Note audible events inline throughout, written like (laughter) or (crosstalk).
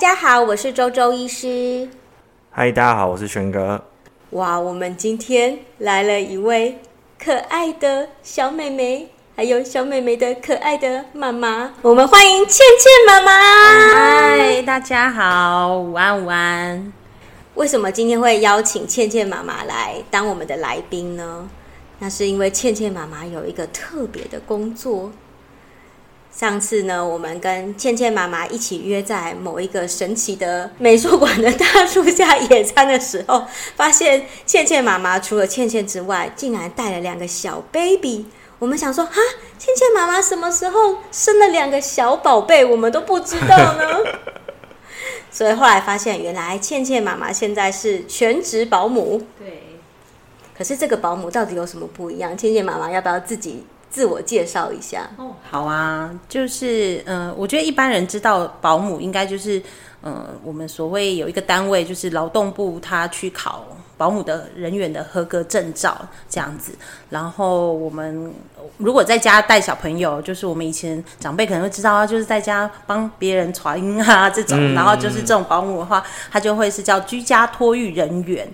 家好，我是周周医师。嗨，大家好，我是轩哥。哇，我们今天来了一位可爱的小妹妹，还有小妹妹的可爱的妈妈，我们欢迎倩倩妈妈。嗨，大家好，午安午安。为什么今天会邀请倩倩妈妈来当我们的来宾呢？那是因为倩倩妈妈有一个特别的工作。上次呢，我们跟倩倩妈妈一起约在某一个神奇的美术馆的大树下野餐的时候，发现倩倩妈妈除了倩倩之外，竟然带了两个小 baby。我们想说，哈，倩倩妈妈什么时候生了两个小宝贝？我们都不知道呢。所以后来发现，原来倩倩妈妈现在是全职保姆。对。可是这个保姆到底有什么不一样？倩倩妈妈要不要自己自我介绍一下？哦，好啊，就是嗯、我觉得一般人知道保姆应该就是嗯、我们所谓有一个单位，就是劳动部，他去考。保姆的人员的合格证照这样子，然后我们如果在家带小朋友，就是我们以前长辈可能会知道啊，就是在家帮别人传音啊这种，嗯，然后就是这种保姆的话，他就会是叫居家托育人员，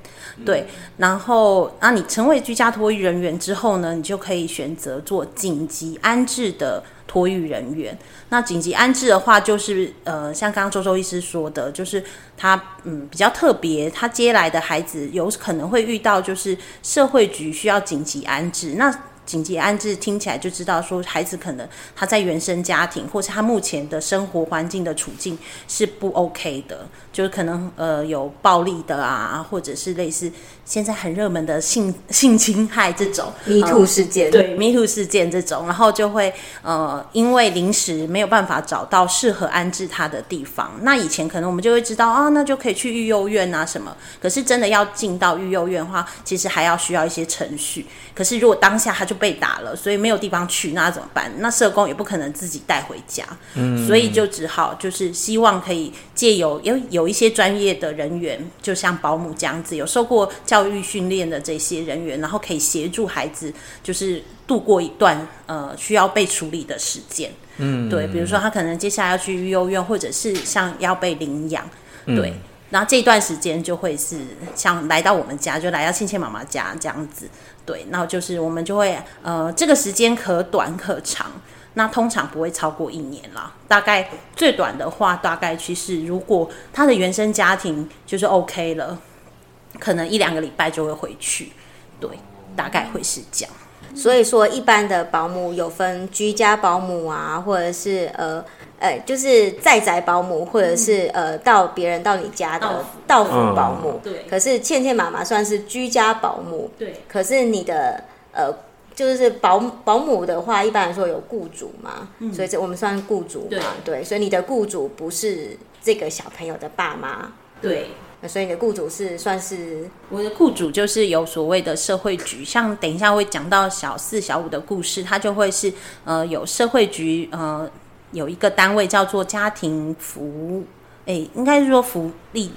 对，然后那你成为居家托育人员之后呢，你就可以选择做紧急安置的。托育人员，那紧急安置的话，就是呃，像刚刚周周医师说的，就是他嗯比较特别，他接来的孩子有可能会遇到，就是社会局需要紧急安置。那紧急安置听起来就知道说，孩子可能他在原生家庭，或是他目前的生活环境的处境是不 OK 的，就是可能呃有暴力的啊，或者是类似。现在很热门的性性侵害这种 (laughs) Me Too 事件，对 Me Too 事件这种，然后就会呃，因为临时没有办法找到适合安置他的地方。那以前可能我们就会知道啊，那就可以去育幼院啊什么。可是真的要进到育幼院的话，其实还要需要一些程序。可是如果当下他就被打了，所以没有地方去，那怎么办？那社工也不可能自己带回家，嗯，所以就只好就是希望可以借由有有一些专业的人员，就像保姆这样子，有受过教。教育训练的这些人员，然后可以协助孩子，就是度过一段呃需要被处理的时间。嗯，对，比如说他可能接下来要去育幼院，或者是像要被领养，对，嗯、然后这段时间就会是像来到我们家，就来到倩倩妈妈家这样子。对，然后就是我们就会呃这个时间可短可长，那通常不会超过一年啦。大概最短的话，大概其实如果他的原生家庭就是 OK 了。可能一两个礼拜就会回去，对，大概会是这样。所以说，一般的保姆有分居家保姆啊，或者是呃呃，就是在宅保姆，或者是呃到别人到你家的到府保姆。对。可是倩倩妈妈算是居家保姆。对。可是你的呃，就是保保姆的话，一般来说有雇主嘛，嗯、所以这我们算雇主嘛，对。对。所以你的雇主不是这个小朋友的爸妈。对。所以你的雇主是算是我的雇主，就是有所谓的社会局，像等一下会讲到小四、小五的故事，他就会是呃有社会局呃有一个单位叫做家庭福，哎、欸，应该是说福利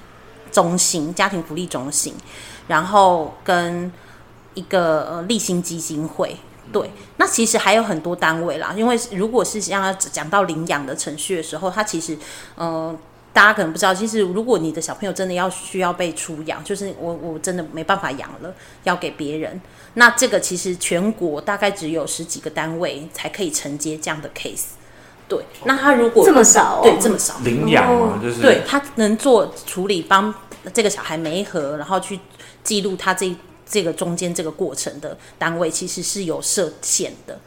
中心、家庭福利中心，然后跟一个呃励馨基金会，对，那其实还有很多单位啦，因为如果是像讲到领养的程序的时候，它其实呃。大家可能不知道，其实如果你的小朋友真的要需要被出养，就是我我真的没办法养了，要给别人，那这个其实全国大概只有十几个单位才可以承接这样的 case。对，那他如果这么少，对，这么少领养嘛，就是对他能做处理，帮这个小孩媒合，然后去记录他这。这个中间这个过程的单位其实是有设限的，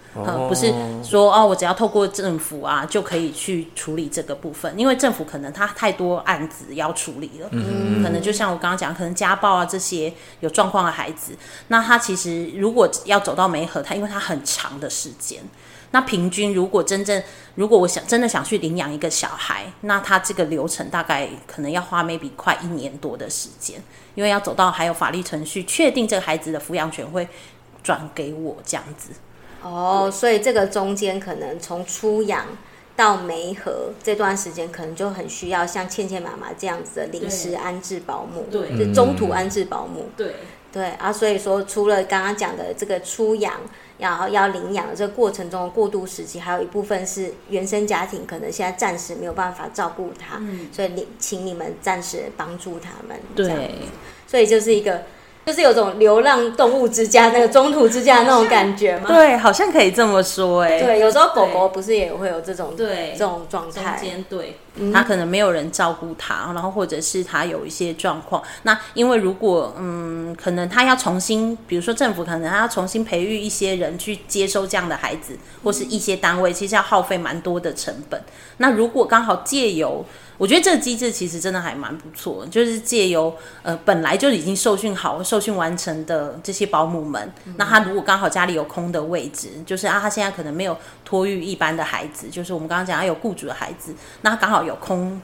不是说哦，我只要透过政府啊就可以去处理这个部分，因为政府可能他太多案子要处理了，嗯，可能就像我刚刚讲，可能家暴啊这些有状况的孩子，那他其实如果要走到媒合，他因为他很长的时间。那平均，如果真正，如果我想真的想去领养一个小孩，那他这个流程大概可能要花 maybe 快一年多的时间，因为要走到还有法律程序，确定这个孩子的抚养权会转给我这样子。哦，所以这个中间可能从出养到媒合这段时间，可能就很需要像倩倩妈妈这样子的临时安置保姆，对，就中途安置保姆，对。对啊，所以说除了刚刚讲的这个出养，然后要领养的这个过程中的过渡时期，还有一部分是原生家庭可能现在暂时没有办法照顾他，嗯、所以你请你们暂时帮助他们。对，所以就是一个。就是有种流浪动物之家那个中途之家的那种感觉吗？对，好像可以这么说哎。对，有时候狗狗不是也会有这种对这种状态。中间对，它可能没有人照顾它，然后或者是它有一些状况。那因为如果嗯，可能它要重新，比如说政府可能它要重新培育一些人去接收这样的孩子，或是一些单位，其实要耗费蛮多的成本。那如果刚好借由我觉得这个机制其实真的还蛮不错，就是借由呃本来就已经受训好、受训完成的这些保姆们，那他如果刚好家里有空的位置，就是啊他现在可能没有托育一般的孩子，就是我们刚刚讲他有雇主的孩子，那他刚好有空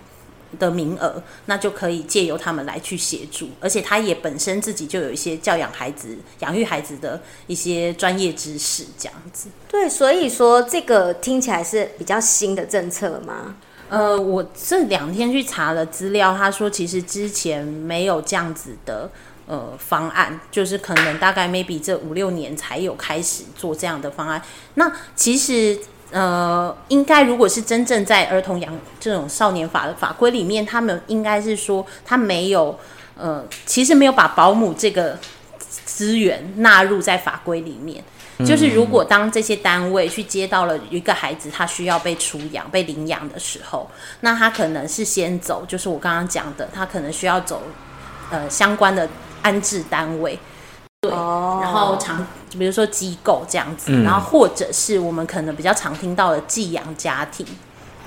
的名额，那就可以借由他们来去协助，而且他也本身自己就有一些教养孩子、养育孩子的一些专业知识，这样子。对，所以说这个听起来是比较新的政策吗？呃，我这两天去查了资料，他说其实之前没有这样子的呃方案，就是可能大概 maybe 这五六年才有开始做这样的方案。那其实呃，应该如果是真正在儿童养这种少年法的法规里面，他们应该是说他没有呃，其实没有把保姆这个资源纳入在法规里面。就是如果当这些单位去接到了一个孩子，他需要被出养、被领养的时候，那他可能是先走，就是我刚刚讲的，他可能需要走呃相关的安置单位，对，哦、然后常比如说机构这样子，然后或者是我们可能比较常听到的寄养家庭，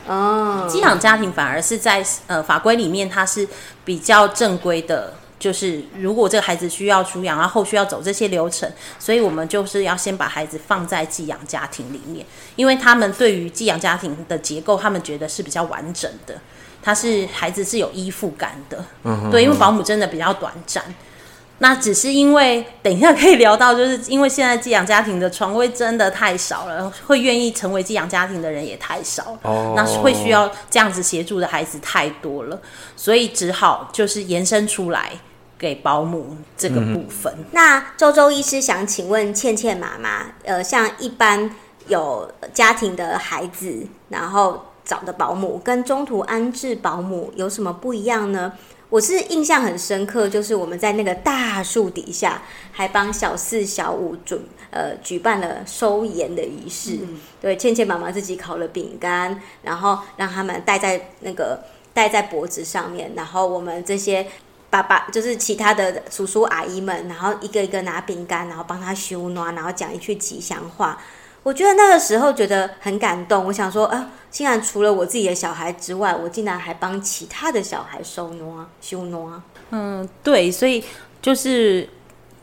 哦，寄养家庭反而是在呃法规里面它是比较正规的。就是如果这个孩子需要出养，然后后续要走这些流程，所以我们就是要先把孩子放在寄养家庭里面，因为他们对于寄养家庭的结构，他们觉得是比较完整的，他是孩子是有依附感的，嗯，对，因为保姆真的比较短暂，那只是因为等一下可以聊到，就是因为现在寄养家庭的床位真的太少了，会愿意成为寄养家庭的人也太少，哦，那会需要这样子协助的孩子太多了，所以只好就是延伸出来。给保姆这个部分，嗯、那周周医师想请问倩倩妈妈，呃，像一般有家庭的孩子，然后找的保姆跟中途安置保姆有什么不一样呢？我是印象很深刻，就是我们在那个大树底下，还帮小四、小五准呃举办了收盐的仪式。嗯、对，倩倩妈妈自己烤了饼干，然后让他们戴在那个戴在脖子上面，然后我们这些。爸爸就是其他的叔叔阿姨们，然后一个一个拿饼干，然后帮他修暖，然后讲一句吉祥话。我觉得那个时候觉得很感动。我想说，啊，竟然除了我自己的小孩之外，我竟然还帮其他的小孩收暖、修暖。嗯，对，所以就是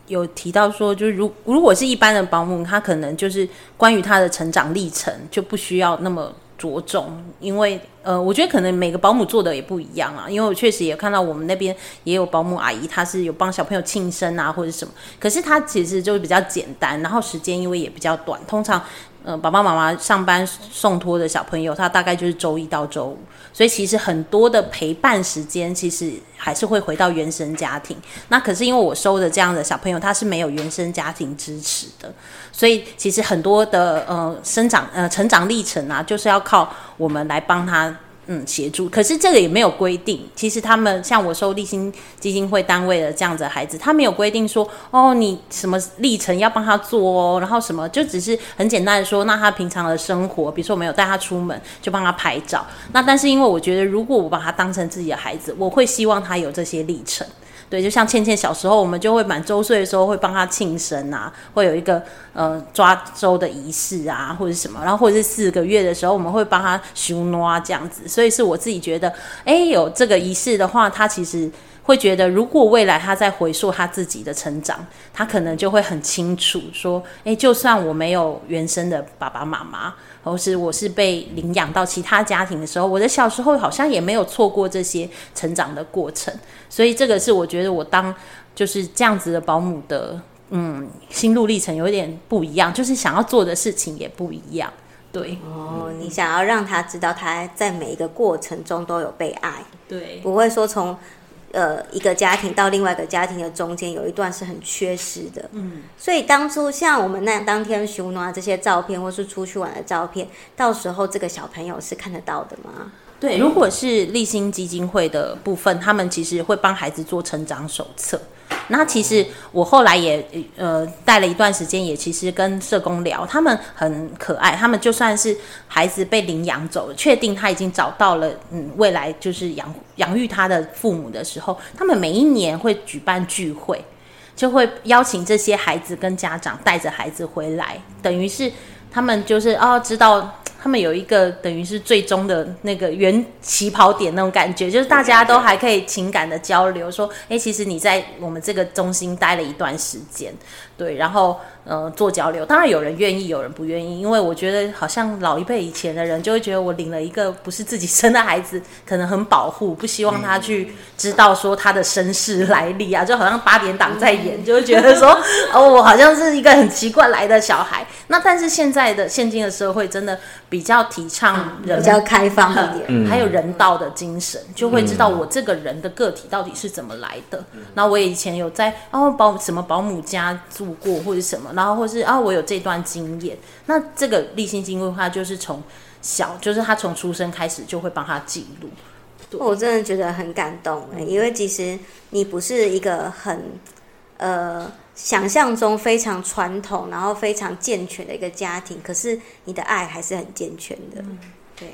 有提到说，就是如如果是一般的保姆，他可能就是关于他的成长历程就不需要那么着重，因为。呃，我觉得可能每个保姆做的也不一样啊，因为我确实也看到我们那边也有保姆阿姨，她是有帮小朋友庆生啊或者什么，可是她其实就是比较简单，然后时间因为也比较短，通常呃爸爸妈妈上班送托的小朋友，他大概就是周一到周五，所以其实很多的陪伴时间其实还是会回到原生家庭。那可是因为我收的这样的小朋友，他是没有原生家庭支持的，所以其实很多的呃生长呃成长历程啊，就是要靠我们来帮他。嗯，协助，可是这个也没有规定。其实他们像我收立新基金会单位的这样子的孩子，他没有规定说哦，你什么历程要帮他做哦，然后什么就只是很简单的说，那他平常的生活，比如说我没有带他出门，就帮他拍照。那但是因为我觉得，如果我把他当成自己的孩子，我会希望他有这些历程。对，就像倩倩小时候，我们就会满周岁的时候会帮她庆生啊，会有一个呃抓周的仪式啊，或者什么，然后或者是四个月的时候，我们会帮她修啊这样子。所以是我自己觉得，哎，有这个仪式的话，她其实会觉得，如果未来他在回溯他自己的成长，他可能就会很清楚说，诶，就算我没有原生的爸爸妈妈。或是我是被领养到其他家庭的时候，我的小时候好像也没有错过这些成长的过程，所以这个是我觉得我当就是这样子的保姆的，嗯，心路历程有点不一样，就是想要做的事情也不一样，对。哦，你想要让他知道他在每一个过程中都有被爱，对，不会说从呃一个家庭到另外一个家庭的中间有一段是很缺失的。嗯，所以当初像我们那当天寻暖这些照片，或是出去玩的照片，到时候这个小朋友是看得到的吗？对，如果是立新基金会的部分，他们其实会帮孩子做成长手册。那其实我后来也呃带了一段时间，也其实跟社工聊，他们很可爱。他们就算是孩子被领养走了，确定他已经找到了嗯未来就是养养育他的父母的时候，他们每一年会举办聚会，就会邀请这些孩子跟家长带着孩子回来，等于是他们就是哦知道。他们有一个等于是最终的那个原起跑点那种感觉，就是大家都还可以情感的交流，说，诶，其实你在我们这个中心待了一段时间，对，然后。呃，做交流，当然有人愿意，有人不愿意，因为我觉得好像老一辈以前的人就会觉得我领了一个不是自己生的孩子，(laughs) 可能很保护，不希望他去知道说他的身世来历啊，就好像八点档在演，就会觉得说 (laughs) 哦，我好像是一个很奇怪来的小孩。那但是现在的现今的社会真的比较提倡人比较开放一点，还有人道的精神，就会知道我这个人的个体到底是怎么来的。那我以前有在哦保什么保姆家住过或者什么。然后或是啊，我有这段经验，那这个立新基金会的话，就是从小，就是他从出生开始就会帮他记录。我真的觉得很感动，欸，因为其实你不是一个很呃想象中非常传统，然后非常健全的一个家庭，可是你的爱还是很健全的。嗯、对，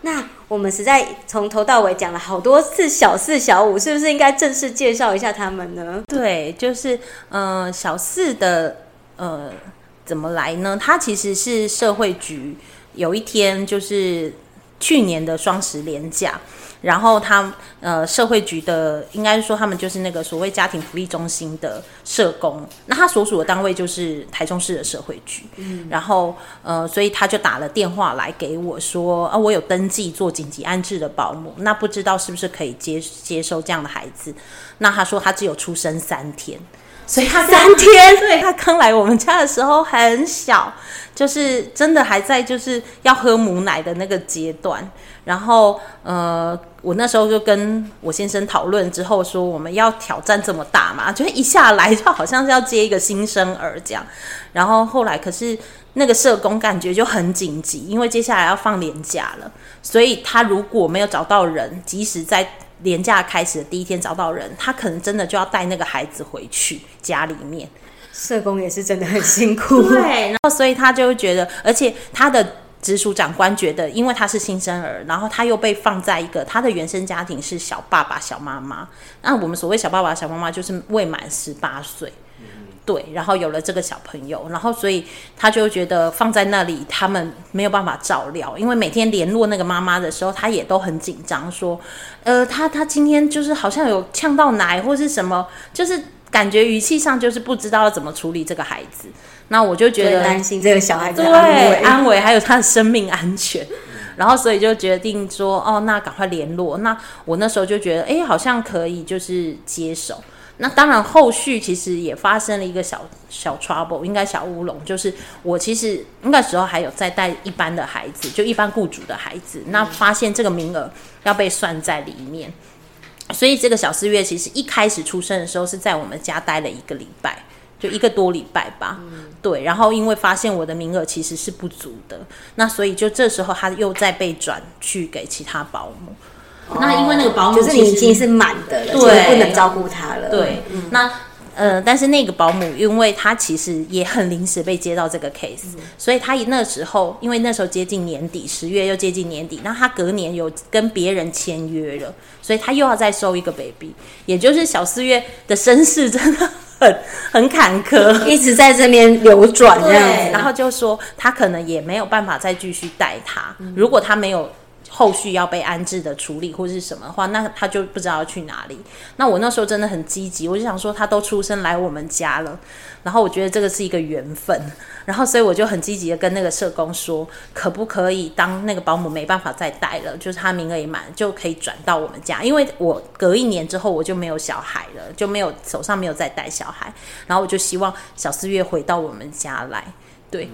那我们实在从头到尾讲了好多次小四、小五，是不是应该正式介绍一下他们呢？对，就是嗯、呃，小四的。呃，怎么来呢？他其实是社会局有一天，就是去年的双十连假，然后他呃社会局的应该说他们就是那个所谓家庭福利中心的社工，那他所属的单位就是台中市的社会局，嗯，然后呃所以他就打了电话来给我说啊，我有登记做紧急安置的保姆，那不知道是不是可以接接收这样的孩子？那他说他只有出生三天。所以他三天，对，他刚来我们家的时候很小，就是真的还在就是要喝母奶的那个阶段。然后呃，我那时候就跟我先生讨论之后说，我们要挑战这么大嘛，就一下来就好像是要接一个新生儿这样。然后后来可是那个社工感觉就很紧急，因为接下来要放年假了，所以他如果没有找到人，即使在。连假开始的第一天找到人，他可能真的就要带那个孩子回去家里面。社工也是真的很辛苦，对。然后所以他就会觉得，而且他的直属长官觉得，因为他是新生儿，然后他又被放在一个他的原生家庭是小爸爸、小妈妈。那我们所谓小爸爸、小妈妈，就是未满十八岁。对，然后有了这个小朋友，然后所以他就觉得放在那里，他们没有办法照料，因为每天联络那个妈妈的时候，他也都很紧张，说，呃，他他今天就是好像有呛到奶或是什么，就是感觉语气上就是不知道要怎么处理这个孩子。那我就觉得担心这个小孩子对安危，还有他的生命安全，然后所以就决定说，哦，那赶快联络。那我那时候就觉得，哎，好像可以，就是接手。那当然，后续其实也发生了一个小小 trouble，应该小乌龙，就是我其实那时候还有在带一般的孩子，就一般雇主的孩子，那发现这个名额要被算在里面，所以这个小四月其实一开始出生的时候是在我们家待了一个礼拜，就一个多礼拜吧，对，然后因为发现我的名额其实是不足的，那所以就这时候他又再被转去给其他保姆。那因为那个保姆就是你已经是满的了，对，不能照顾他了。对，嗯、那呃，但是那个保姆，因为他其实也很临时被接到这个 case，、嗯、所以他那时候，因为那时候接近年底，十月又接近年底，那他隔年有跟别人签约了，所以他又要再收一个 baby，也就是小四月的身世真的很 (laughs) 很坎坷，一直在这边流转这样子，然后就说他可能也没有办法再继续带他，嗯、如果他没有。后续要被安置的处理或是什么的话，那他就不知道要去哪里。那我那时候真的很积极，我就想说他都出生来我们家了，然后我觉得这个是一个缘分，然后所以我就很积极的跟那个社工说，可不可以当那个保姆没办法再带了，就是他名额也满，就可以转到我们家，因为我隔一年之后我就没有小孩了，就没有手上没有再带小孩，然后我就希望小四月回到我们家来。对。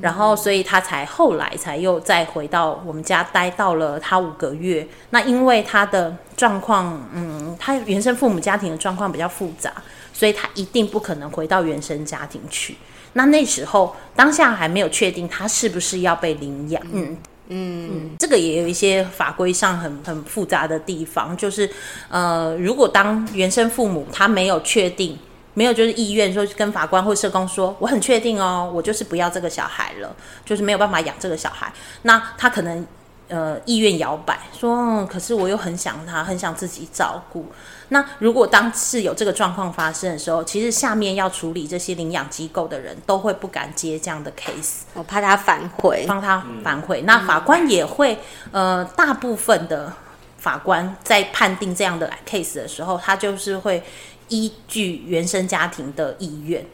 然后，所以他才后来才又再回到我们家待到了他五个月。那因为他的状况，嗯，他原生父母家庭的状况比较复杂，所以他一定不可能回到原生家庭去。那那时候当下还没有确定他是不是要被领养。嗯嗯嗯，这个也有一些法规上很很复杂的地方，就是呃，如果当原生父母他没有确定。没有，就是意愿说跟法官或社工说，我很确定哦，我就是不要这个小孩了，就是没有办法养这个小孩。那他可能呃意愿摇摆，说、嗯，可是我又很想他，很想自己照顾。那如果当是有这个状况发生的时候，其实下面要处理这些领养机构的人都会不敢接这样的 case，我怕他反悔，帮他反悔。嗯、那法官也会呃，大部分的法官在判定这样的 case 的时候，他就是会。依据原生家庭的意愿，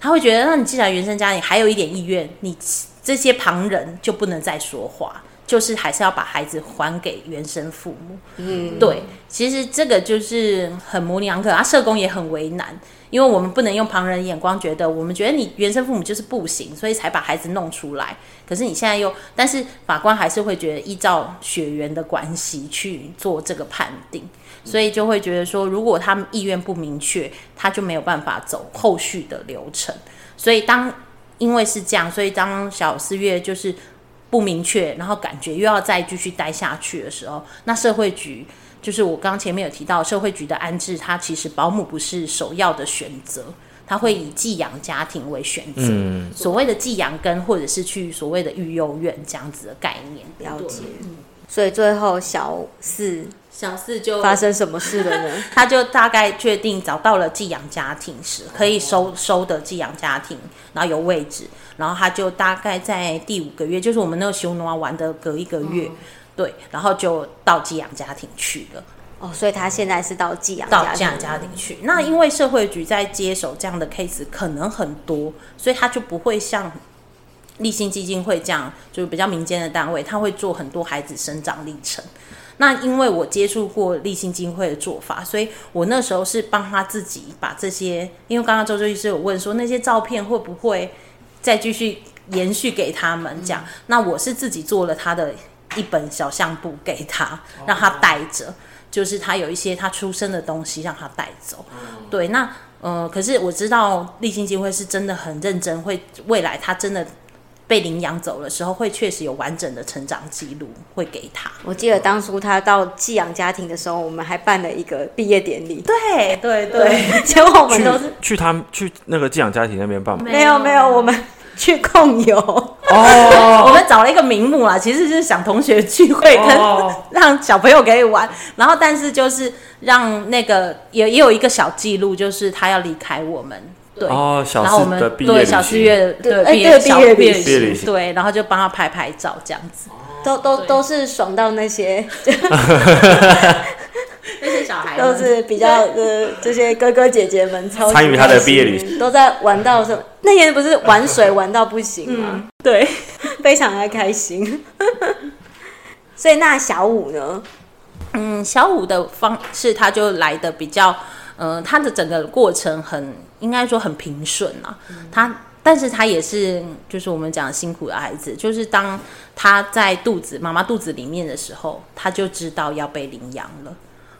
他会觉得，那你既然原生家庭还有一点意愿，你这些旁人就不能再说话，就是还是要把孩子还给原生父母。嗯，对，其实这个就是很模棱两可，啊，社工也很为难，因为我们不能用旁人的眼光觉得，我们觉得你原生父母就是不行，所以才把孩子弄出来。可是你现在又，但是法官还是会觉得依照血缘的关系去做这个判定。所以就会觉得说，如果他们意愿不明确，他就没有办法走后续的流程。所以当因为是这样，所以当小四月就是不明确，然后感觉又要再继续待下去的时候，那社会局就是我刚前面有提到，社会局的安置，它其实保姆不是首要的选择，他会以寄养家庭为选择。嗯，所谓的寄养跟或者是去所谓的育幼院这样子的概念，了解。所以最后小四。小四就发生什么事了呢？(laughs) 他就大概确定找到了寄养家庭时，可以收收的寄养家庭，然后有位置，然后他就大概在第五个月，就是我们那个熊挪玩的隔一个月，嗯、对，然后就到寄养家庭去了。哦，所以他现在是到寄养到寄养家庭去。那因为社会局在接手这样的 case 可能很多，所以他就不会像立新基金会这样，就是比较民间的单位，他会做很多孩子生长历程。那因为我接触过立新基金会的做法，所以我那时候是帮他自己把这些，因为刚刚周周医师有问说那些照片会不会再继续延续给他们讲，嗯、那我是自己做了他的一本小相簿给他，让他带着，就是他有一些他出生的东西让他带走。嗯、对，那呃，可是我知道立新基金会是真的很认真，会未来他真的。被领养走的时候，会确实有完整的成长记录会给他。我记得当初他到寄养家庭的时候，我们还办了一个毕业典礼。对对对，(laughs) 结果我们都是去，去他们去那个寄养家庭那边办吗？没有没有，我们去控油哦。(laughs) 我们找了一个名目啦，其实是想同学聚会，跟 (laughs) 让小朋友可以玩。然后，但是就是让那个也也有一个小记录，就是他要离开我们。对，哦、然后我们对小四月对毕业毕业旅行，对，然后就帮他拍拍照这样子，都都都是爽到那些 (laughs) 那些小孩都是比较呃这些哥哥姐姐们超参与他的毕业旅行，都在玩到什么？那天不是玩水玩到不行吗？嗯、对，(laughs) 非常的开心。(laughs) 所以那小五呢？嗯，小五的方式他就来的比较。呃，他的整个过程很应该说很平顺啊。嗯、他，但是他也是就是我们讲的辛苦的孩子，就是当他在肚子妈妈肚子里面的时候，他就知道要被领养了。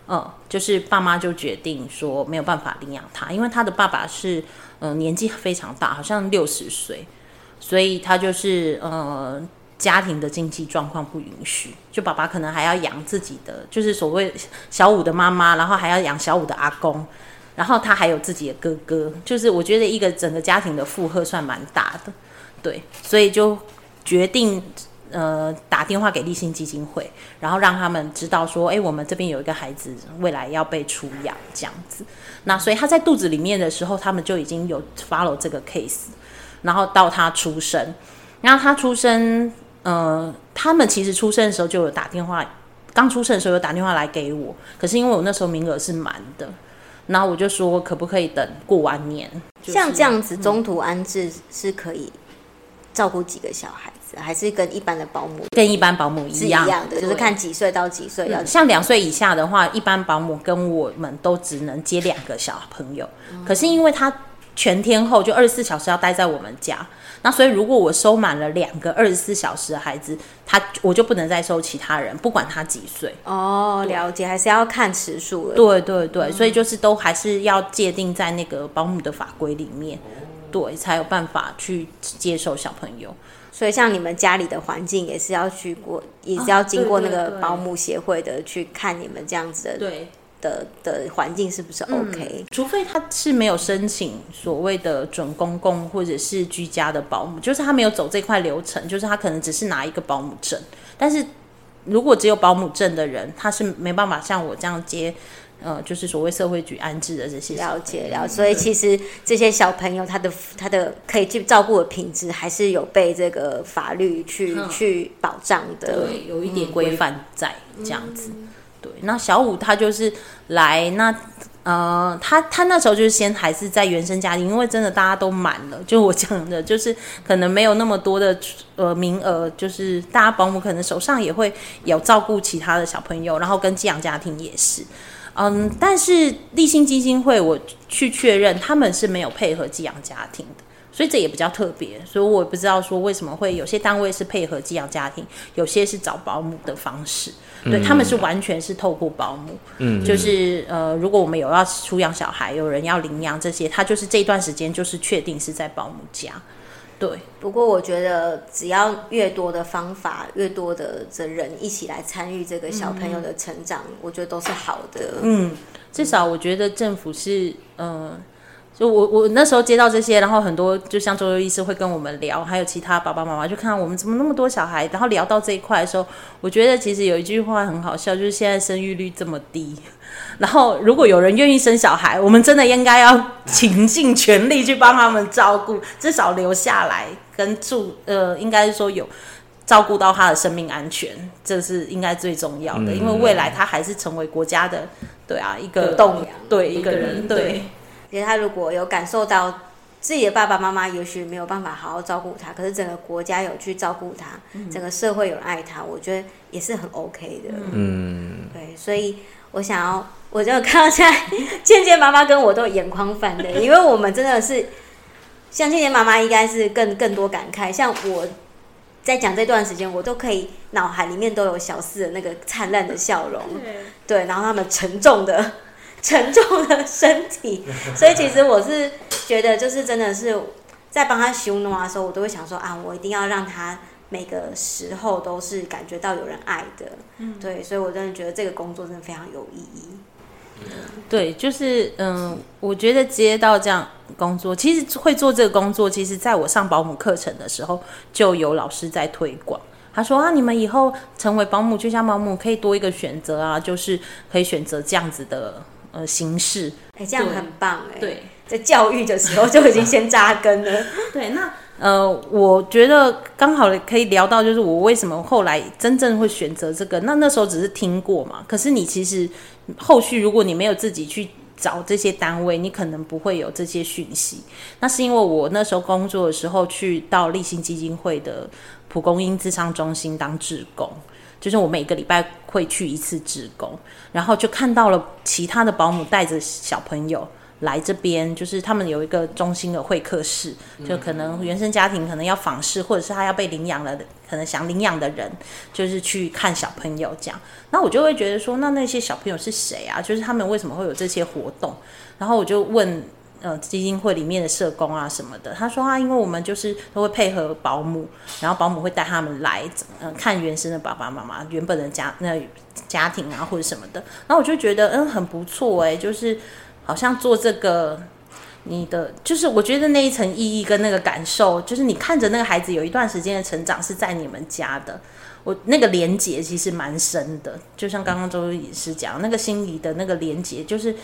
嗯，就是爸妈就决定说没有办法领养他，因为他的爸爸是呃年纪非常大，好像六十岁，所以他就是呃。家庭的经济状况不允许，就爸爸可能还要养自己的，就是所谓小五的妈妈，然后还要养小五的阿公，然后他还有自己的哥哥，就是我觉得一个整个家庭的负荷算蛮大的，对，所以就决定呃打电话给立新基金会，然后让他们知道说，哎，我们这边有一个孩子未来要被出养这样子，那所以他在肚子里面的时候，他们就已经有 follow 这个 case，然后到他出生，然后他出生。呃，他们其实出生的时候就有打电话，刚出生的时候有打电话来给我，可是因为我那时候名额是满的，然后我就说可不可以等过完年？就是、像这样子中途安置是可以照顾几个小孩子，嗯、还是跟一般的保姆跟一般保姆一样一样的，就是看几岁到几岁要、嗯。像两岁以下的话，一般保姆跟我们都只能接两个小朋友，嗯、可是因为他全天候就二十四小时要待在我们家。那所以如果我收满了两个二十四小时的孩子，他我就不能再收其他人，不管他几岁。哦，了解，还是要看时数的。对对对，嗯、所以就是都还是要界定在那个保姆的法规里面，对，才有办法去接受小朋友。所以像你们家里的环境也是要去过，也是要经过那个保姆协会的去看你们这样子的。对。的的环境是不是 OK？嗯，除非他是没有申请所谓的准公共或者是居家的保姆，就是他没有走这块流程，就是他可能只是拿一个保姆证。但是如果只有保姆证的人，他是没办法像我这样接，呃，就是所谓社会局安置的这些了解了。所以其实这些小朋友他的他的可以去照顾的品质，还是有被这个法律去、嗯、去保障的，对，有一点规范在这样子。嗯对，那小五他就是来，那呃，他他那时候就是先还是在原生家庭，因为真的大家都满了，就我讲的，就是可能没有那么多的呃名额，就是大家保姆可能手上也会有照顾其他的小朋友，然后跟寄养家庭也是，嗯，但是励馨基金会我去确认，他们是没有配合寄养家庭的。所以这也比较特别，所以我也不知道说为什么会有些单位是配合寄养家庭，有些是找保姆的方式，对，嗯、他们是完全是透过保姆，嗯，就是呃，如果我们有要出养小孩，有人要领养这些，他就是这一段时间就是确定是在保姆家，对。不过我觉得只要越多的方法，越多的这人一起来参与这个小朋友的成长，嗯、我觉得都是好的。嗯，至少我觉得政府是嗯。呃就我我那时候接到这些，然后很多就像周周医师会跟我们聊，还有其他爸爸妈妈就看到我们怎么那么多小孩，然后聊到这一块的时候，我觉得其实有一句话很好笑，就是现在生育率这么低，然后如果有人愿意生小孩，我们真的应该要倾尽全力去帮他们照顾，至少留下来跟住呃，应该是说有照顾到他的生命安全，这是应该最重要的，嗯、因为未来他还是成为国家的对啊一个栋梁，对一个人对。对其实他如果有感受到自己的爸爸妈妈也许没有办法好好照顾他，可是整个国家有去照顾他，嗯、整个社会有人爱他，我觉得也是很 OK 的。嗯，对，所以我想要，我就看到现在倩倩妈妈跟我都眼眶泛泪，因为我们真的是像倩倩妈妈应该是更更多感慨，像我在讲这段时间，我都可以脑海里面都有小四的那个灿烂的笑容，对，然后他们沉重的。沉重的身体，(laughs) 所以其实我是觉得，就是真的是在帮他修诺的时候，我都会想说啊，我一定要让他每个时候都是感觉到有人爱的，嗯，对，所以我真的觉得这个工作真的非常有意义。对，就是嗯，我觉得接到这样工作，其实会做这个工作，其实在我上保姆课程的时候，就有老师在推广。他说啊，你们以后成为保姆、就像保姆，可以多一个选择啊，就是可以选择这样子的。呃，形式，哎、欸，这样很棒哎。对，在教育的时候就已经先扎根了。(laughs) 对，那呃，我觉得刚好可以聊到，就是我为什么后来真正会选择这个。那那时候只是听过嘛，可是你其实后续如果你没有自己去找这些单位，你可能不会有这些讯息。那是因为我那时候工作的时候去到立新基金会的蒲公英智商中心当志工。就是我每个礼拜会去一次职工，然后就看到了其他的保姆带着小朋友来这边，就是他们有一个中心的会客室，就可能原生家庭可能要访视，或者是他要被领养了，可能想领养的人，就是去看小朋友这样。那我就会觉得说，那那些小朋友是谁啊？就是他们为什么会有这些活动？然后我就问。呃，基金会里面的社工啊什么的，他说啊，因为我们就是都会配合保姆，然后保姆会带他们来，呃，看原生的爸爸妈妈原本的家那家庭啊或者什么的，然后我就觉得嗯很不错哎，就是好像做这个，你的就是我觉得那一层意义跟那个感受，就是你看着那个孩子有一段时间的成长是在你们家的，我那个连结其实蛮深的，就像刚刚周医师讲那个心理的那个连结，就是。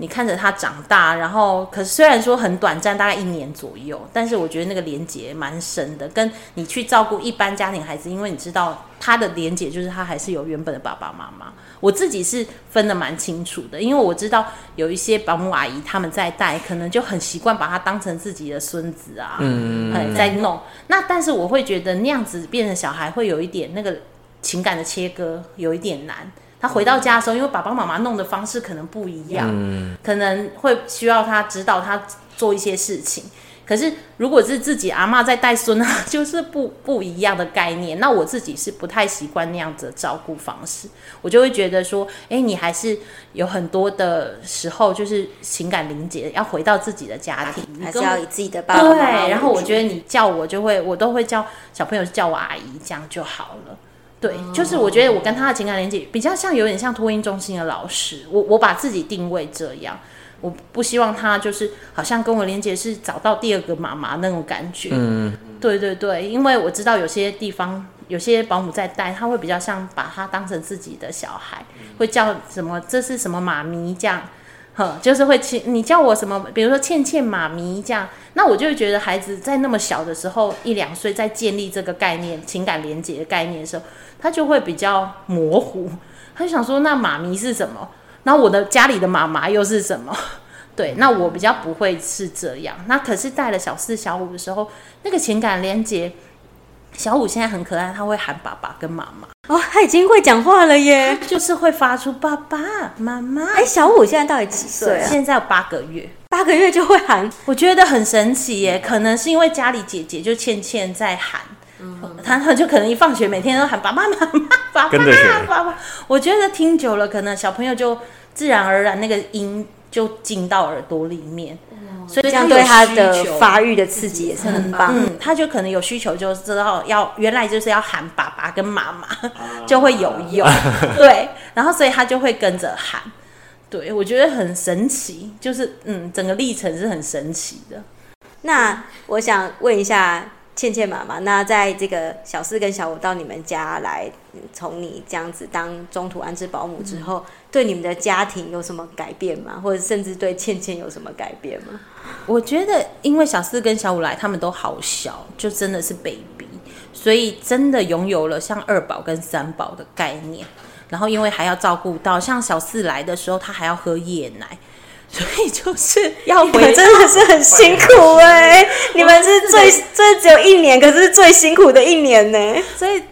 你看着他长大，然后可是虽然说很短暂，大概一年左右，但是我觉得那个连结蛮深的。跟你去照顾一般家庭孩子，因为你知道他的连结就是他还是有原本的爸爸妈妈。我自己是分的蛮清楚的，因为我知道有一些保姆阿姨他们在带，可能就很习惯把他当成自己的孙子啊，嗯，在弄。那但是我会觉得那样子变成小孩会有一点那个情感的切割，有一点难。他回到家的时候，因为爸爸妈妈弄的方式可能不一样，嗯、可能会需要他指导他做一些事情。可是，如果是自己阿妈在带孙啊，就是不不一样的概念。那我自己是不太习惯那样子的照顾方式，我就会觉得说，哎，你还是有很多的时候，就是情感凝结，要回到自己的家庭，还是要以自己的爸爸妈妈。对，然后我觉得你叫我就会，我都会叫小朋友叫我阿姨，这样就好了。对，就是我觉得我跟他的情感连接比较像，有点像托婴中心的老师，我我把自己定位这样。我不希望他就是好像跟我连接是找到第二个妈妈那种感觉。嗯，对对对，因为我知道有些地方有些保姆在带，他会比较像把他当成自己的小孩，会叫什么这是什么妈咪这样，呵，就是会亲你叫我什么，比如说倩倩妈咪这样，那我就会觉得孩子在那么小的时候一两岁，在建立这个概念情感连接的概念的时候，他就会比较模糊，(laughs) 他就想说那妈咪是什么？那我的家里的妈妈又是什么？(laughs) 对，那我比较不会是这样。那可是带了小四、小五的时候，那个情感连接，小五现在很可爱，他会喊爸爸跟妈妈。哦，他已经会讲话了耶，就是会发出爸爸妈妈。哎，小五现在到底几岁啊？现在有八个月，八个月就会喊，我觉得很神奇耶。可能是因为家里姐姐就倩倩在喊。嗯，他他就可能一放学每天都喊爸爸妈妈，爸爸爸爸。我觉得听久了，可能小朋友就自然而然那个音就进到耳朵里面，嗯、所以这样对他的发育的刺激也是很棒。嗯，他就可能有需求，就知道要原来就是要喊爸爸跟妈妈，就会有用。(laughs) 对，然后所以他就会跟着喊。对，我觉得很神奇，就是嗯，整个历程是很神奇的。那我想问一下。倩倩妈妈，那在这个小四跟小五到你们家来，从你这样子当中途安置保姆之后，嗯、对你们的家庭有什么改变吗？或者甚至对倩倩有什么改变吗？我觉得，因为小四跟小五来，他们都好小，就真的是 baby，所以真的拥有了像二宝跟三宝的概念。然后，因为还要照顾到，像小四来的时候，他还要喝夜奶。所以就是要回，真的是很辛苦哎、欸！你们是最最只有一年，可是最辛苦的一年呢。所以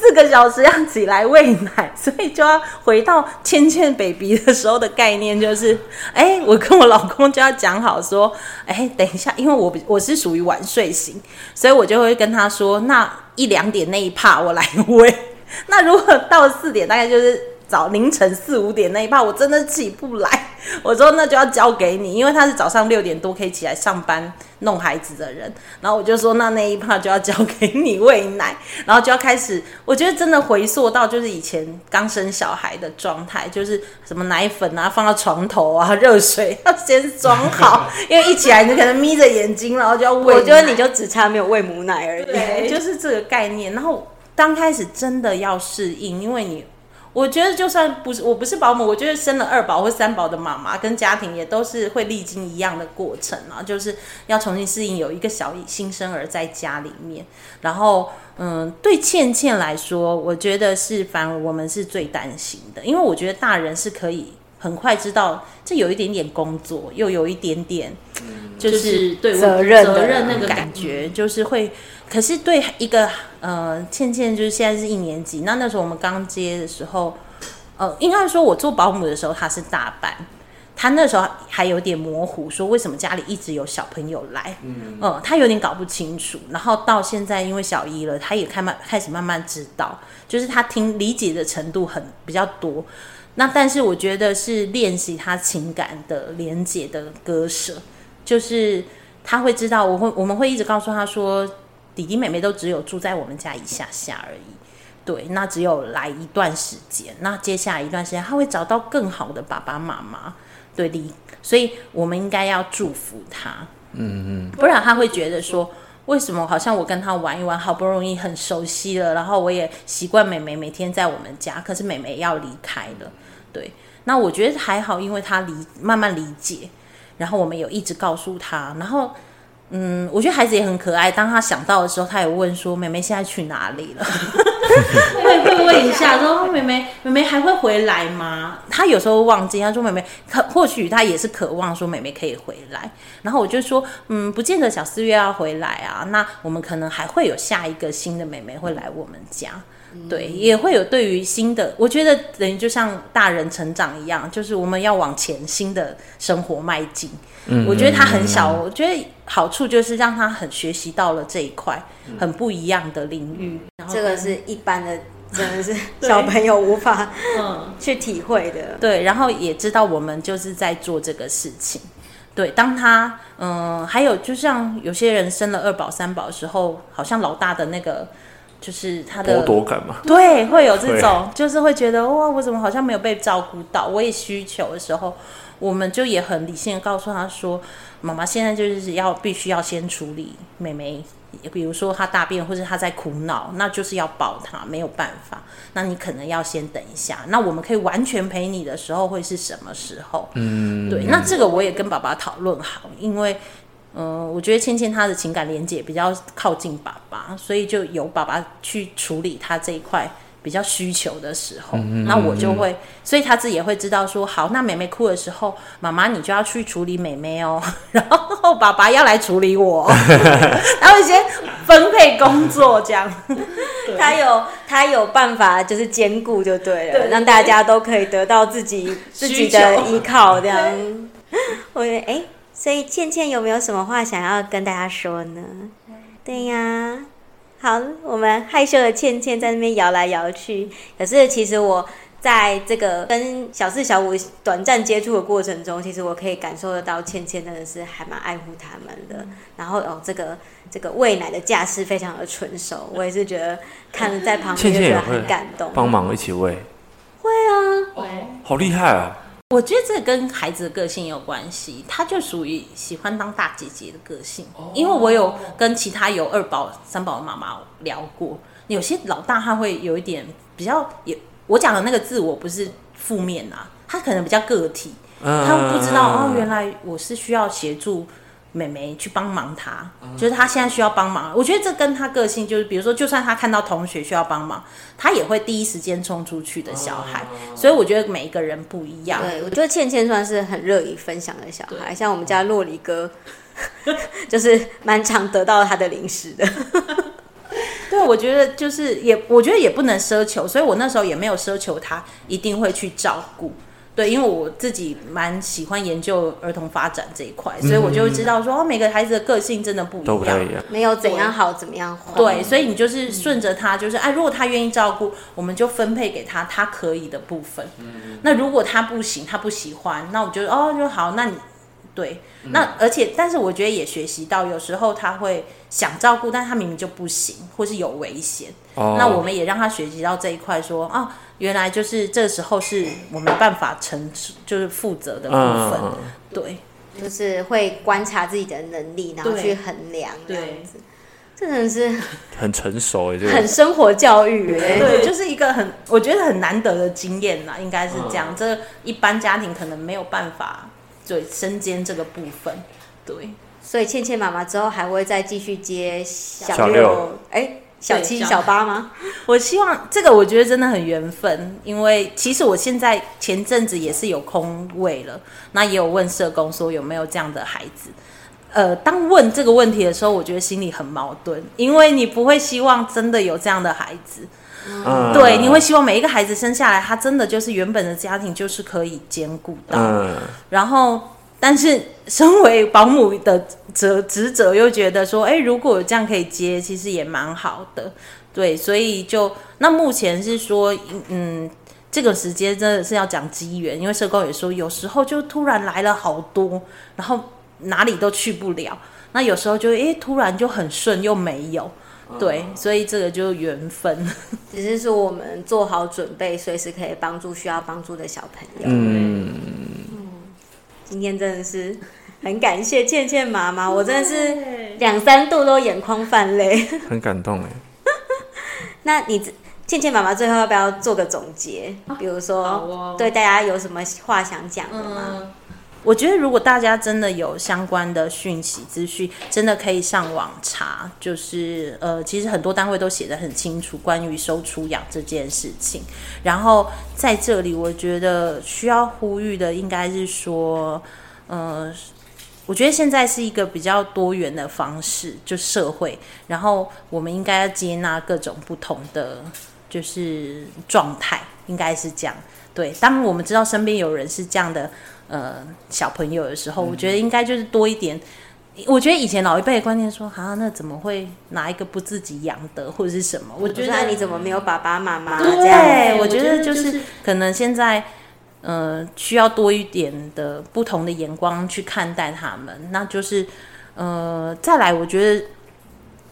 四个小时要起来喂奶，所以就要回到倩倩 baby 的时候的概念，就是哎、欸，我跟我老公就要讲好说，哎、欸，等一下，因为我我是属于晚睡型，所以我就会跟他说，那一两点那一趴我来喂。(laughs) 那如果到四点，大概就是早凌晨四五点那一趴，我真的起不来。我说那就要交给你，因为他是早上六点多可以起来上班弄孩子的人。然后我就说那那一 part 就要交给你喂奶，然后就要开始。我觉得真的回溯到就是以前刚生小孩的状态，就是什么奶粉啊放到床头啊，热水要先装好，(laughs) 因为一起来你可能眯着眼睛，然后就要喂。我觉得你就只差没有喂母奶而已。对，就是这个概念。然后刚开始真的要适应，因为你。我觉得就算不是我不是保姆，我觉得生了二宝或三宝的妈妈跟家庭也都是会历经一样的过程啊，就是要重新适应有一个小新生儿在家里面。然后，嗯，对倩倩来说，我觉得是反而我们是最担心的，因为我觉得大人是可以很快知道这有一点点工作，又有一点点就是对责任责任那个感觉，就是会。可是对一个呃倩倩，就是现在是一年级，那那时候我们刚接的时候，呃，应该说我做保姆的时候她是大班，她那时候还有点模糊，说为什么家里一直有小朋友来，嗯，呃，他有点搞不清楚。然后到现在因为小一了，她也开慢开始慢慢知道，就是她听理解的程度很比较多。那但是我觉得是练习他情感的连接的割舍，就是他会知道，我会我们会一直告诉他说。弟弟妹妹都只有住在我们家一下下而已，对，那只有来一段时间，那接下来一段时间他会找到更好的爸爸妈妈，对的，所以我们应该要祝福他，嗯嗯，不然他会觉得说，为什么好像我跟他玩一玩，好不容易很熟悉了，然后我也习惯妹妹每天在我们家，可是妹妹要离开了，对，那我觉得还好，因为他理慢慢理解，然后我们有一直告诉他，然后。嗯，我觉得孩子也很可爱。当他想到的时候，他也问说：“妹妹现在去哪里了？” (laughs) 会会问一下说，说妹妹妹妹还会回来吗？他有时候忘记，他说妹妹可或许他也是渴望说妹妹可以回来。然后我就说，嗯，不见得小四月要回来啊，那我们可能还会有下一个新的妹妹会来我们家。对，也会有对于新的，我觉得等于就像大人成长一样，就是我们要往前新的生活迈进。嗯，我觉得他很小，我觉得好处就是让他很学习到了这一块很不一样的领域。然后这个是一般的，(laughs) 真的是小朋友无法嗯去体会的。对，然后也知道我们就是在做这个事情。对，当他嗯，还有就像有些人生了二宝三宝的时候，好像老大的那个。就是他的剥夺感嘛，对，会有这种，就是会觉得哇，我怎么好像没有被照顾到？我也需求的时候，我们就也很理性的告诉他说，妈妈现在就是要必须要先处理妹妹，比如说她大便或者她在苦恼，那就是要抱她，没有办法，那你可能要先等一下。那我们可以完全陪你的时候会是什么时候？嗯，对，那这个我也跟爸爸讨论好，因为。嗯，我觉得芊芊她的情感连接比较靠近爸爸，所以就由爸爸去处理他这一块比较需求的时候，嗯、那我就会，所以他自己也会知道说，好，那妹妹哭的时候，妈妈你就要去处理妹妹哦，(laughs) 然后爸爸要来处理我，然后先分配工作这样，他有他有办法就是兼顾就对了，让大家都可以得到自己自己的依靠这样，(laughs) 我觉得哎。所以倩倩有没有什么话想要跟大家说呢？对呀，好，我们害羞的倩倩在那边摇来摇去。可是其实我在这个跟小四小五短暂接触的过程中，其实我可以感受得到倩倩真的是还蛮爱护他们的。然后哦，这个这个喂奶的架势非常的纯熟，我也是觉得看着在旁边就觉得很感动。帮忙一起喂，会啊，会，好厉害啊！我觉得这跟孩子的个性有关系，他就属于喜欢当大姐姐的个性。因为我有跟其他有二宝、三宝的妈妈聊过，有些老大他会有一点比较，也我讲的那个自我不是负面啊，他可能比较个体，他不知道哦，原来我是需要协助。妹妹去帮忙他，就是他现在需要帮忙。我觉得这跟他个性就是，比如说，就算他看到同学需要帮忙，他也会第一时间冲出去的小孩。所以我觉得每一个人不一样。对，我觉得倩倩算是很乐于分享的小孩，像我们家洛里哥，(laughs) 就是蛮常得到他的零食的。(laughs) 对，我觉得就是也，我觉得也不能奢求，所以我那时候也没有奢求他一定会去照顾。对，因为我自己蛮喜欢研究儿童发展这一块，所以我就会知道说，哦，每个孩子的个性真的不一样，没有怎样好，怎么样坏。对，所以你就是顺着他，就是哎，如果他愿意照顾，我们就分配给他他可以的部分。那如果他不行，他不喜欢，那我就哦就好，那你。对，那而且，但是我觉得也学习到，有时候他会想照顾，但他明明就不行，或是有危险。哦。那我们也让他学习到这一块，说啊，原来就是这时候是我没办法承，就是负责的部分。嗯。对，就是会观察自己的能力，然后去衡量这样子。这真的是很成熟哎，很生活教育哎，对，就是一个很我觉得很难得的经验啦，应该是这样。嗯。这一般家庭可能没有办法。对，身兼这个部分，对，所以倩倩妈妈之后还会再继续接小六，哎，小七、小八吗？(laughs) 我希望这个，我觉得真的很缘分，因为其实我现在前阵子也是有空位了，那也有问社工说有没有这样的孩子。呃，当问这个问题的时候，我觉得心里很矛盾，因为你不会希望真的有这样的孩子，嗯、对，你会希望每一个孩子生下来，他真的就是原本的家庭就是可以兼顾到，嗯、然后，但是身为保姆的责职责又觉得说，哎，如果这样可以接，其实也蛮好的，对，所以就那目前是说，嗯，这个时间真的是要讲机缘，因为社工也说，有时候就突然来了好多，然后。哪里都去不了，那有时候就诶，突然就很顺又没有，对，所以这个就缘分。(laughs) 只是说我们做好准备，随时可以帮助需要帮助的小朋友。嗯，今天真的是很感谢倩倩妈妈，我真的是两三度都眼眶泛泪，(laughs) 很感动哎。(laughs) 那你倩倩妈妈最后要不要做个总结？比如说，对大家有什么话想讲的吗？我觉得如果大家真的有相关的讯息资讯，真的可以上网查。就是呃，其实很多单位都写得很清楚关于收出养这件事情。然后在这里，我觉得需要呼吁的应该是说，呃。我觉得现在是一个比较多元的方式，就社会，然后我们应该要接纳各种不同的就是状态，应该是这样。对，当我们知道身边有人是这样的呃小朋友的时候，我觉得应该就是多一点。我觉得以前老一辈的观念说，啊，那怎么会拿一个不自己养的或者是什么？我觉得你怎么没有爸爸妈妈？对，我觉得就是可能现在。呃，需要多一点的不同的眼光去看待他们，那就是，呃，再来，我觉得，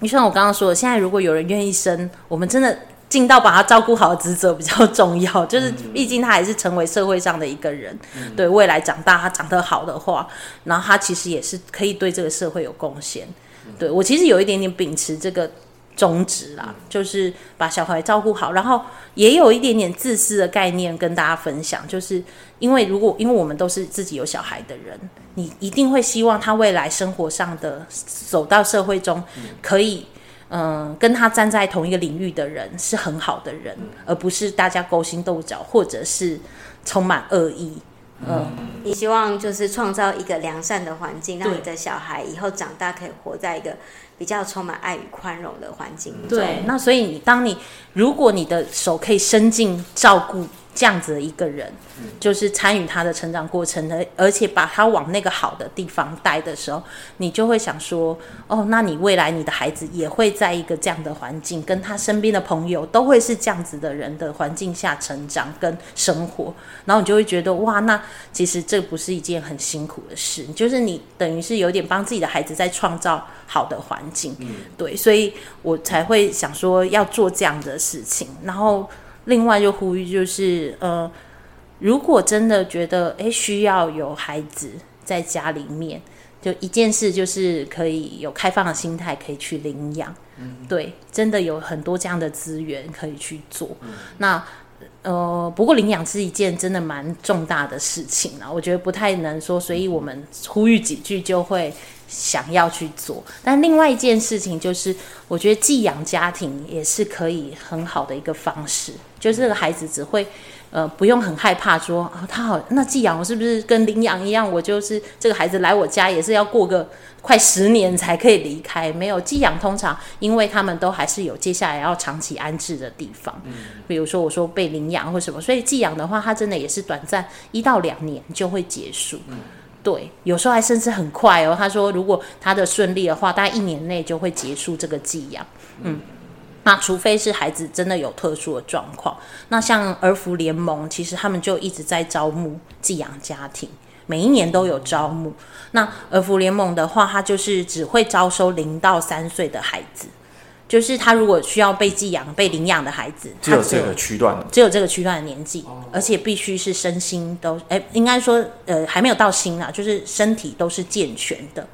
你像我刚刚说的，现在如果有人愿意生，我们真的尽到把他照顾好的职责比较重要，就是毕竟他还是成为社会上的一个人，嗯、对未来长大他长得好的话，然后他其实也是可以对这个社会有贡献。对我其实有一点点秉持这个。宗旨啦，就是把小孩照顾好，然后也有一点点自私的概念跟大家分享，就是因为如果因为我们都是自己有小孩的人，你一定会希望他未来生活上的走到社会中，可以嗯、呃、跟他站在同一个领域的人是很好的人，而不是大家勾心斗角或者是充满恶意。嗯，你希望就是创造一个良善的环境，让你的小孩以后长大可以活在一个比较充满爱与宽容的环境。对，那所以你当你如果你的手可以伸进照顾。这样子的一个人，就是参与他的成长过程的，而且把他往那个好的地方带的时候，你就会想说，哦，那你未来你的孩子也会在一个这样的环境，跟他身边的朋友都会是这样子的人的环境下成长跟生活，然后你就会觉得，哇，那其实这不是一件很辛苦的事，就是你等于是有点帮自己的孩子在创造好的环境，对，所以我才会想说要做这样的事情，然后。另外就呼吁就是，呃，如果真的觉得诶需要有孩子在家里面，就一件事就是可以有开放的心态，可以去领养。嗯，对，真的有很多这样的资源可以去做。嗯，那呃，不过领养是一件真的蛮重大的事情啊，我觉得不太能说，所以我们呼吁几句就会。想要去做，但另外一件事情就是，我觉得寄养家庭也是可以很好的一个方式，就是这个孩子只会，呃，不用很害怕说，哦，他好，那寄养我是不是跟领养一样？我就是这个孩子来我家也是要过个快十年才可以离开？没有，寄养通常因为他们都还是有接下来要长期安置的地方，比如说我说被领养或什么，所以寄养的话，他真的也是短暂一到两年就会结束。对，有时候还甚至很快哦。他说，如果他的顺利的话，大概一年内就会结束这个寄养。嗯，那除非是孩子真的有特殊的状况。那像儿福联盟，其实他们就一直在招募寄养家庭，每一年都有招募。那儿福联盟的话，他就是只会招收零到三岁的孩子。就是他如果需要被寄养、被领养的孩子，只有这个区段，只有这个区段的年纪，而且必须是身心都，哎，应该说，呃，还没有到心啊，就是身体都是健全的。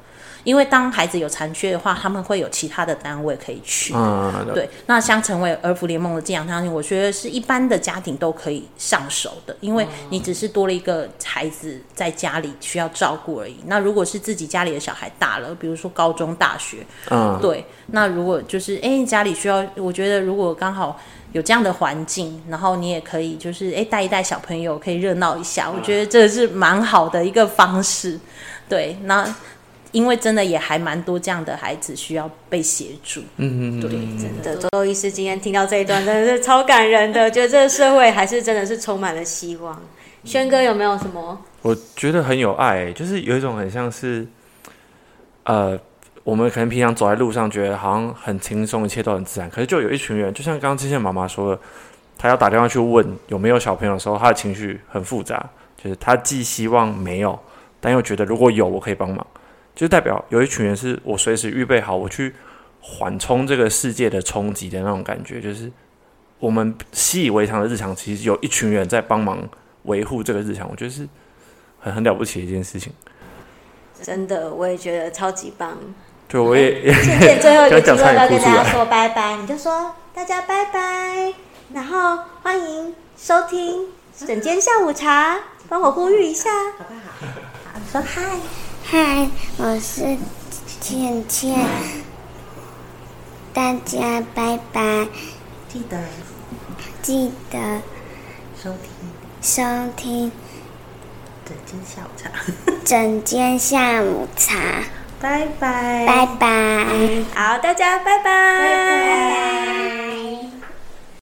因为当孩子有残缺的话，他们会有其他的单位可以去。嗯，对。那像成为儿福联盟的寄养家庭，我觉得是一般的家庭都可以上手的，因为你只是多了一个孩子在家里需要照顾而已。那如果是自己家里的小孩大了，比如说高中、大学，嗯，对。那如果就是哎家里需要，我觉得如果刚好有这样的环境，然后你也可以就是哎带一带小朋友，可以热闹一下，我觉得这是蛮好的一个方式。对，那。因为真的也还蛮多这样的孩子需要被协助，嗯嗯，对，真的。周周医师今天听到这一段真的是超感人的，觉得这个社会还是真的是充满了希望。轩哥有没有什么？我觉得很有爱，就是有一种很像是，呃，我们可能平常走在路上觉得好像很轻松，一切都很自然，可是就有一群人，就像刚刚之前妈妈说的，她要打电话去问有没有小朋友的时候，她的情绪很复杂，就是她既希望没有，但又觉得如果有，我可以帮忙。就代表有一群人是我随时预备好，我去缓冲这个世界的冲击的那种感觉，就是我们习以为常的日常，其实有一群人在帮忙维护这个日常，我觉得是很很了不起的一件事情。真的，我也觉得超级棒。对，我也。倩倩最后一个机会要跟大家说拜拜，你就说大家拜拜，然后欢迎收听整间下午茶，帮我呼吁一下，好不好？说嗨，嗨，我是倩倩，大家拜拜，记得记得收听收听整间下午茶，整间下午茶，拜拜，拜拜。好，大家拜拜。拜拜。